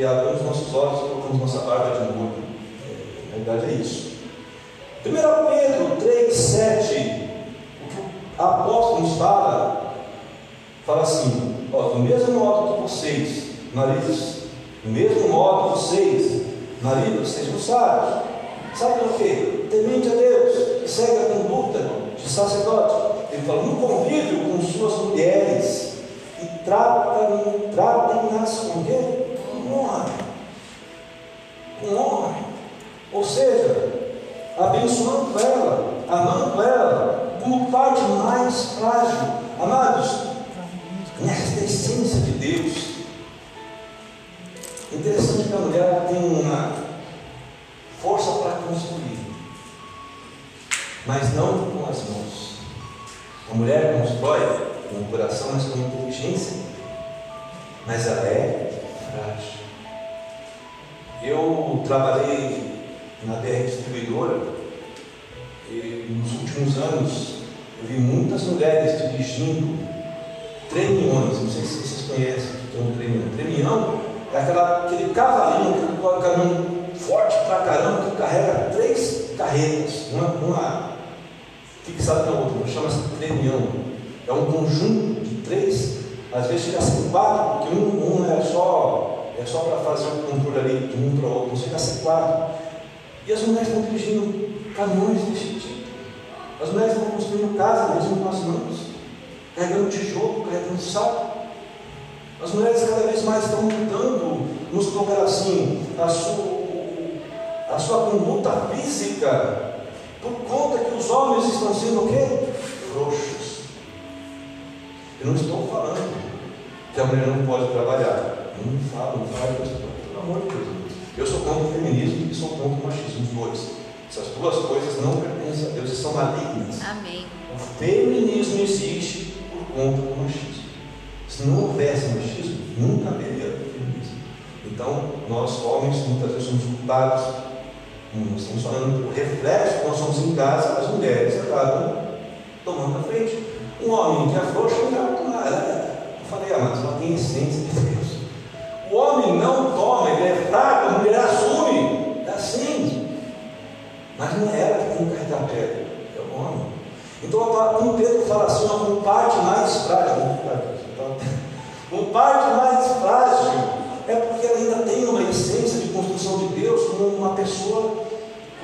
E abrimos nossos olhos e colocamos nossa barba de molho. É, na verdade é isso. 1 Pedro 3, 7, o que o apóstolo nos fala, fala assim: ó, do mesmo modo que vocês, maridos, do mesmo modo vocês, maridos, sejam sábios. Sabe o que? Temente a Deus, que segue a conduta de sacerdote. Ele fala, no convívio com suas mulheres, e tratem- tratem-nas com quê? Com honra. Com honra. Ou seja, abençoando ela, amando ela, como parte mais frágil. Amados, nesta essência de Deus, interessante que a mulher tem uma força para construir, mas não com as mãos. A mulher constrói com o coração, mas com inteligência, mas ela é frágil. Eu trabalhei na BR Distribuidora e nos últimos anos eu vi muitas mulheres dirigindo tremiões, não sei se vocês conhecem o é um tremião. Tremião é aquela, aquele cavalinho, aquele caminhão forte pra caramba que carrega três carretas, uma, uma fixada na outra, chama-se tremião. É um conjunto de três, às vezes chega a ser quatro, porque um, um é só, é só para fazer o controle de um para o outro, chega a ser quatro. E as mulheres estão dirigindo caminhões desse tipo. As mulheres estão construindo casa mesmo com as mãos, carregando tijolo, carregando saco. As mulheres cada vez mais estão mudando, nos colocar assim, a sua, a sua conduta física, por conta que os homens estão sendo o quê? Frouxos. Eu não estou falando que a mulher não pode trabalhar. Não falo, não falo, pelo amor de Deus. Eu sou contra o feminismo e sou contra o machismo, os dois. Essas duas coisas não pertencem a Deus e são malignas. Amém. O feminismo existe por conta do machismo. Se não houvesse machismo, nunca haveria feminismo. Então, nós homens muitas vezes somos culpados. Nós estamos falando do reflexo que nós somos em casa, as mulheres acabam tomando a frente. Um homem que é tomar. Ela, eu falei, ah, mas ela tem essência de Deus. O homem não toma, ele é fraco, a mulher assume, tá acende. Mas não é ela que tem que carregar pedra, é o homem. Então, quando Pedro fala assim, um parte mais frágil, um então, (laughs) parte mais frágil, é porque ela ainda tem uma essência de construção de Deus como uma pessoa,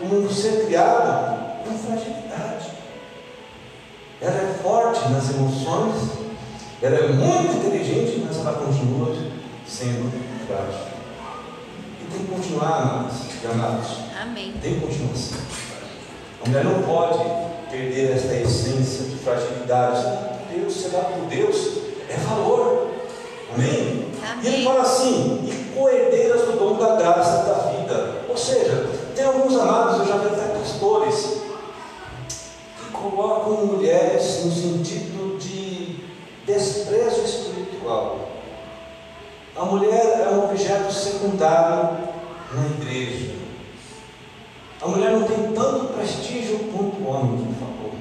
como um ser criado com fragilidade. Ela é forte nas emoções, ela é muito inteligente, mas ela continua sendo frágil. E tem que continuar, amados. Amém. Tem que continuar assim. A mulher não pode perder esta essência de fragilidade. Deus, será por Deus, é valor. Amém? E ele Amém. fala assim, e coerdeiras do dom da graça da vida. Ou seja, tem alguns amados, eu já vi até pastores, que colocam mulheres no sentido de desprezo espiritual. A mulher é um objeto secundário na igreja. A mulher não tem tanto prestígio quanto o homem, por favor.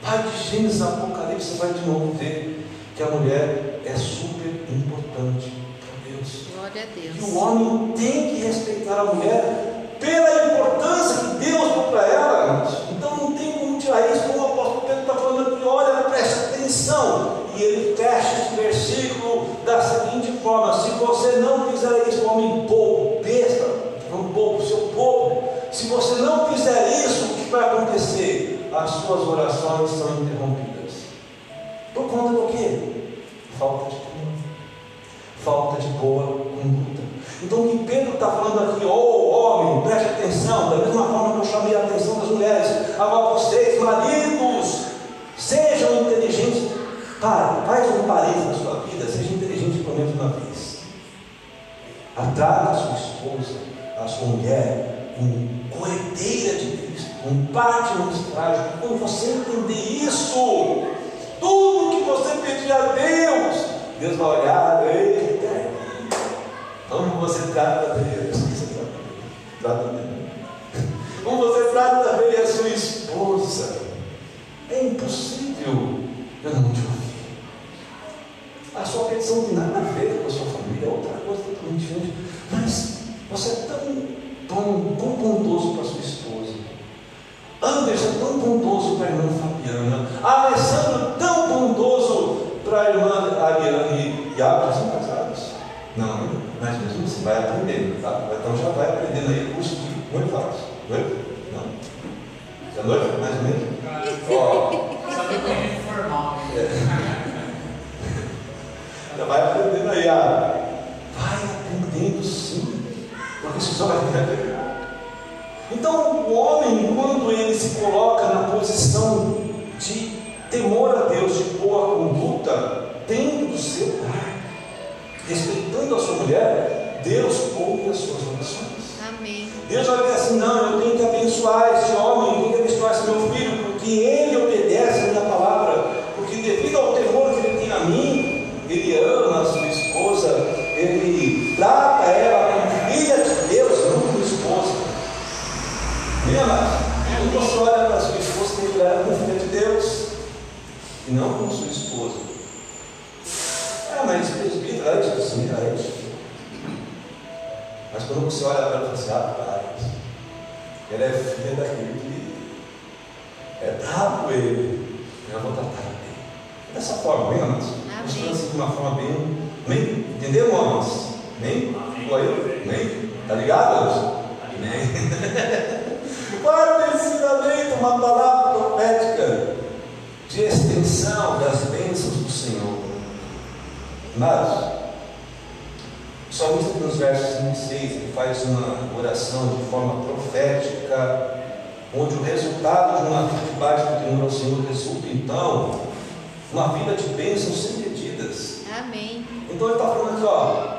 Vai de Gênesis Apocalipse, você vai de novo ver que a mulher é super importante para Deus. Glória a E o Deus. homem tem que respeitar a mulher pela importância que Deus deu para ela. Então não tem como tirar isso, como o apóstolo Pedro está falando aqui, olha, preste atenção. E ele fecha esse versículo da seguinte forma: se você não fizer isso, homem bobo, besta, um bobo, seu bobo, se você não fizer isso, o que vai acontecer? As suas orações são interrompidas. Por conta do quê? Falta de temor falta de boa conduta. Então, o que Pedro está falando aqui, ô homem, preste atenção, da mesma forma que eu chamei a atenção das mulheres, agora vocês, maridos, sejam. Para, faz um parênteses na sua vida, seja inteligente pelo menos uma vez. Atraga a sua esposa, a sua mulher, com coerdeira de Cristo, parte no estágio. Quando você entender isso, tudo que você pedir a Deus, Deus vai olhar, eita, como você trata Deus, como você trata Deus. Como você trata bem a sua esposa, é impossível eu não te ouvir. A sua petição não tem nada a ver com a sua família, é outra coisa totalmente diferente. Mas você é tão, tão, tão bondoso para sua esposa. Anderson é tão bondoso para a irmã Fabiana. Alessandro tão bondoso para a irmã Ariane e Abra. São casados? Não, mas mesmo assim vai aprendendo, tá? Então já vai aprendendo aí o curso de noivados. Noivo? Não. Você é noivo? Mais ou menos? Ó. vai aprendendo aí, ah, vai aprendendo sim, porque isso só vai ter Então, o homem, quando ele se coloca na posição de temor a Deus, de boa conduta, dentro do seu lar, respeitando a sua mulher, Deus ouve as suas orações. Amém. Deus vai dizer assim: não, eu tenho que abençoar esse homem, eu tenho que abençoar esse meu filho, porque ele obedece a minha palavra, porque devido ao temor que ele tem a mim, ele ama a sua esposa, ele trata ela como filha de Deus, não como esposa. Lembra? Quando você olha para a sua esposa, tem que olhar como filha de Deus, e não como sua esposa. Ah, mas presbítero, é isso assim, é isso. Mas quando você olha para ela e fala assim, rapaz, ela é filha daquele que é bravo ele, eu vou tratar bem. Dessa forma, bem, amados? Amém. Assim de uma forma bem. bem entendeu, amados? Bem? Ficou aí? Bem? Tá ligado? Amém. Quarto (laughs) ensinamento, uma palavra profética de extensão das bênçãos do Senhor. O salmista nos versos 5 e 6 ele faz uma oração de forma profética, onde o resultado de uma vida de baixa do temor ao Senhor resulta então uma vida de bênçãos sem medidas. Amém. Então ele está falando aqui, ó,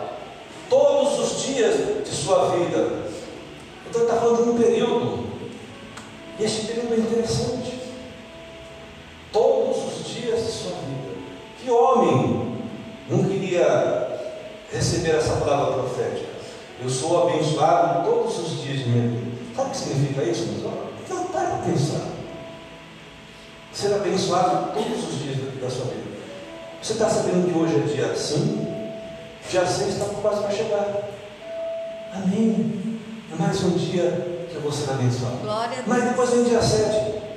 todos os dias de sua vida. Então ele está falando de um período. E este período é interessante. Receber essa palavra profética? Eu sou abençoado todos os dias de minha vida. Sabe o que significa isso, meus? Não para para pensar. Ser abençoado todos os dias da sua vida. Você está sabendo que hoje é dia 5? Dia 6 está quase para chegar. Amém. É mais um dia que eu vou ser abençoado. Mas depois vem dia 7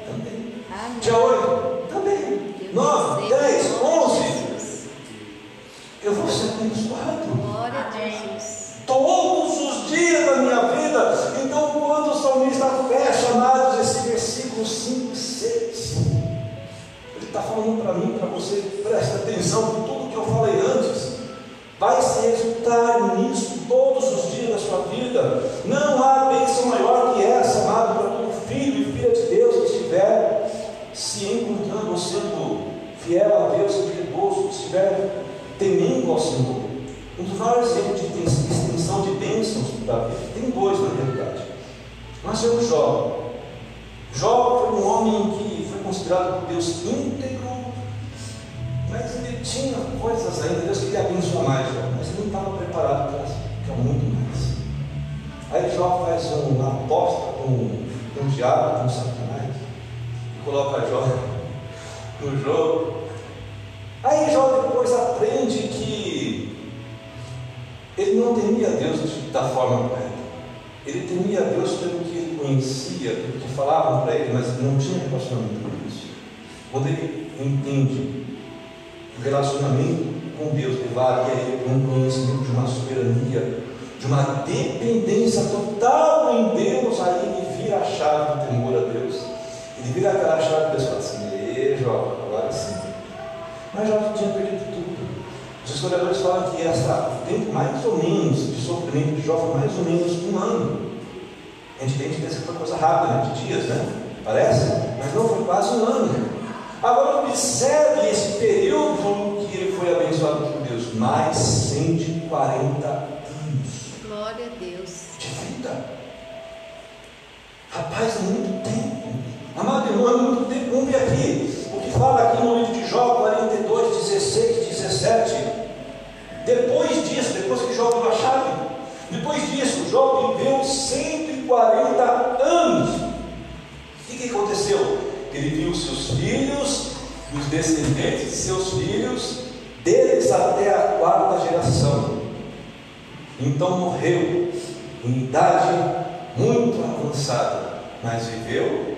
também. Amém. Dia 8 também. Deus 9, receba. 10, está falando para mim, para você, presta atenção em tudo que eu falei antes. Vai se resultar nisso todos os dias da sua vida. Não há bênção maior que essa, amado, para todo filho e filha de Deus que estiver se encontrando, sendo fiel a Deus e que estiver temendo ao Senhor. Um dos vários exemplos de extensão de bênçãos para Tem dois, na verdade. é temos Jó. Jó foi um homem que considerado por Deus íntegro, mas ele tinha coisas ainda, Deus queria abençoar mais Jó, mas ele não estava preparado para muito mais. Aí Jó faz uma aposta com, com o diabo, com Satanás, e coloca Jó no jogo. Aí Jó depois aprende que ele não temia Deus da forma correta. Ele temia Deus pelo que ele conhecia, pelo que falavam para ele, mas não tinha relacionamento. Quando ele entende o relacionamento com Deus ele para um conhecimento de uma soberania, de uma dependência total em Deus, aí ele vira a chave do temor a Deus. Ele vira aquela chave e Deus fala assim, Jó, agora sim. Mas Jó tinha perdido tudo. Os historiadores falam que essa, o tempo mais ou menos de sofrimento de Jó foi mais ou menos um ano. A gente, a gente pensa que foi coisa rápida, né? de dias, né? Parece? Mas não, foi quase um ano. Agora observe esse período que ele foi abençoado por Deus, mais 140 anos. Glória a Deus. De vida. Rapaz, é muito tempo. Amado irmão, é muito tempo. Vamos ver aqui o que fala aqui no livro de Jó 42, 16, 17. Depois disso, depois que Jó viu a chave, depois disso, Jó viveu 140 anos. O que, que aconteceu? Ele viu seus filhos, os descendentes de seus filhos, deles até a quarta geração. Então morreu em idade muito avançada, mas viveu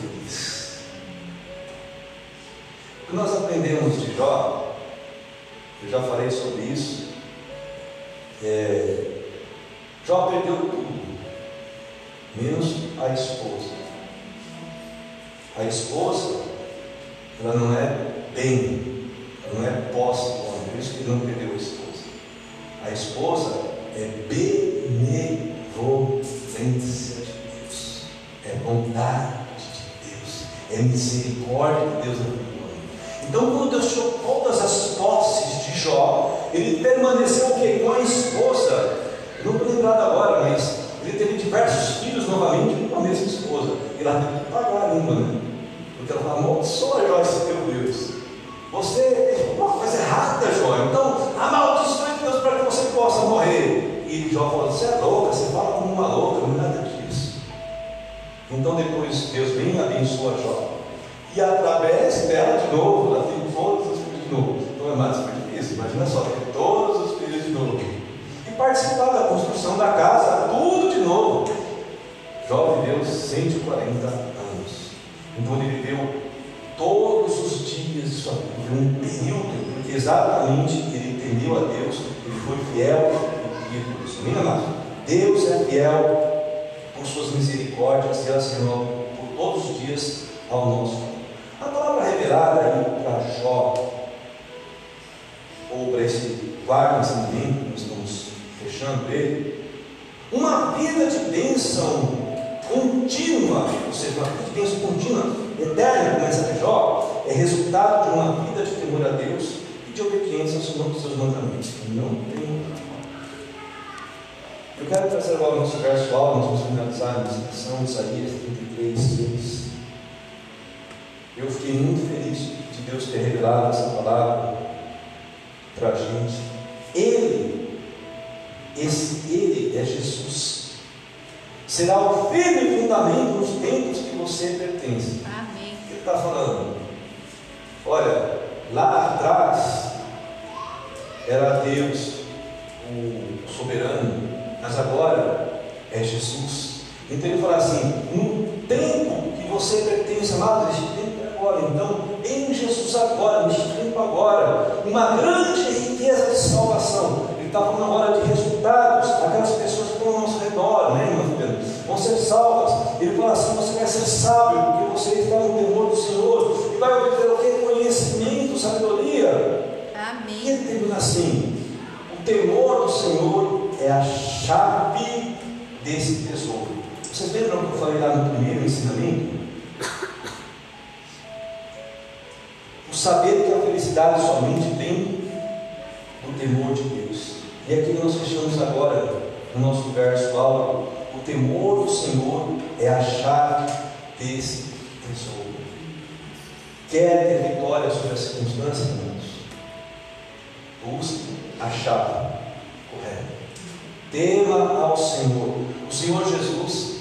feliz. O que nós aprendemos de Jó, eu já falei sobre isso, é, Jó perdeu tudo, menos a esposa. A esposa, ela não é bem, ela não é posse do homem, por isso que não perdeu a esposa. A esposa é benevolência de Deus, é bondade de Deus, é misericórdia de Deus na vida do homem. Então, quando Deus tirou todas as posses de Jó, ele permaneceu o quê? Com a esposa. Eu não estou lembrado agora, mas ele teve diversos filhos novamente com a mesma esposa. E lá teve que pagar uma, né? Falou, amaldiçoa Jó esse teu Deus. Você é uma coisa errada, Jó. Então, amaldiçoe Deus para que você possa morrer. E Jó falou, você é louca, você fala como uma louca, não é nada disso. Então depois Deus vem e abençoa Jó. E através dela de novo, ela tem todos os filhos de novo. Então é mais difícil, imagina só, tem todos os filhos de novo. E participar da construção da casa, tudo de novo. Jó viveu 140 anos. Então ele viveu todos os dias de sua vida, um período, porque exatamente ele temeu a Deus, ele foi fiel e fiel por isso. Deus é fiel por suas misericórdias e elas renovam por todos os dias ao nosso. A palavra revelada aí para Jó, ou para esse quarto ensinamento que nós estamos fechando ele, uma vida de bênção contínua, ou seja, uma vida de bênção contínua, eterna, como essa de Jó, é resultado de uma vida de temor a Deus e de obediência aos seus mandamentos. Não tem Eu quero trazer agora o nosso verso alto, nós vamos finalizar a citação Isaías 33, 6. Eu fiquei muito feliz de Deus ter revelado essa palavra para a gente. Ele, esse Ele é Jesus. Será o firme fundamento nos tempos que você pertence. Amém. O que ele está falando? Olha, lá atrás era Deus, o soberano, mas agora é Jesus. Então ele fala assim: no tempo que você pertence, amado, este tempo é agora. Então, em Jesus agora, neste tempo agora, uma grande riqueza de salvação. Ele está falando agora de resultados, aquelas pessoas que estão ao nosso redor, né, irmão? Vão ser salvas. Ele fala assim: você vai ser sábio, porque você está no temor do Senhor, e vai obter o que? Conhecimento, sabedoria. E Amém. ele termina assim: o temor do Senhor é a chave desse tesouro. Vocês lembram que eu falei lá no primeiro ensinamento? O saber que a felicidade somente vem do temor de Deus. E aqui nós fechamos agora no nosso verso áureo, o temor do Senhor é a chave desse tesouro. Quer ter vitória sobre as circunstâncias, irmãos? Busque a chave correta. Tema ao Senhor. O Senhor Jesus,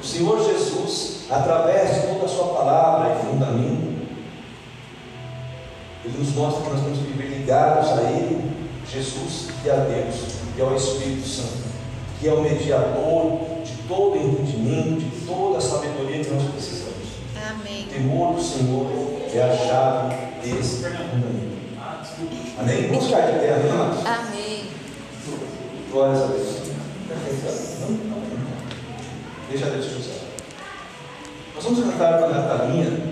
o Senhor Jesus, através de toda a sua palavra e fundamento, ele nos mostra que nós temos que viver ligados a Ele, Jesus e a Deus, e ao Espírito Santo, que é o mediador de todo entendimento, de toda a sabedoria que nós precisamos. Amém. O temor do Senhor é a chave desse mundo. Amém? Vamos ficar de pé, irmãos? Amém. Glórias a Deus. Deixa Deus te usar. Nós vamos cantar com a Natalinha.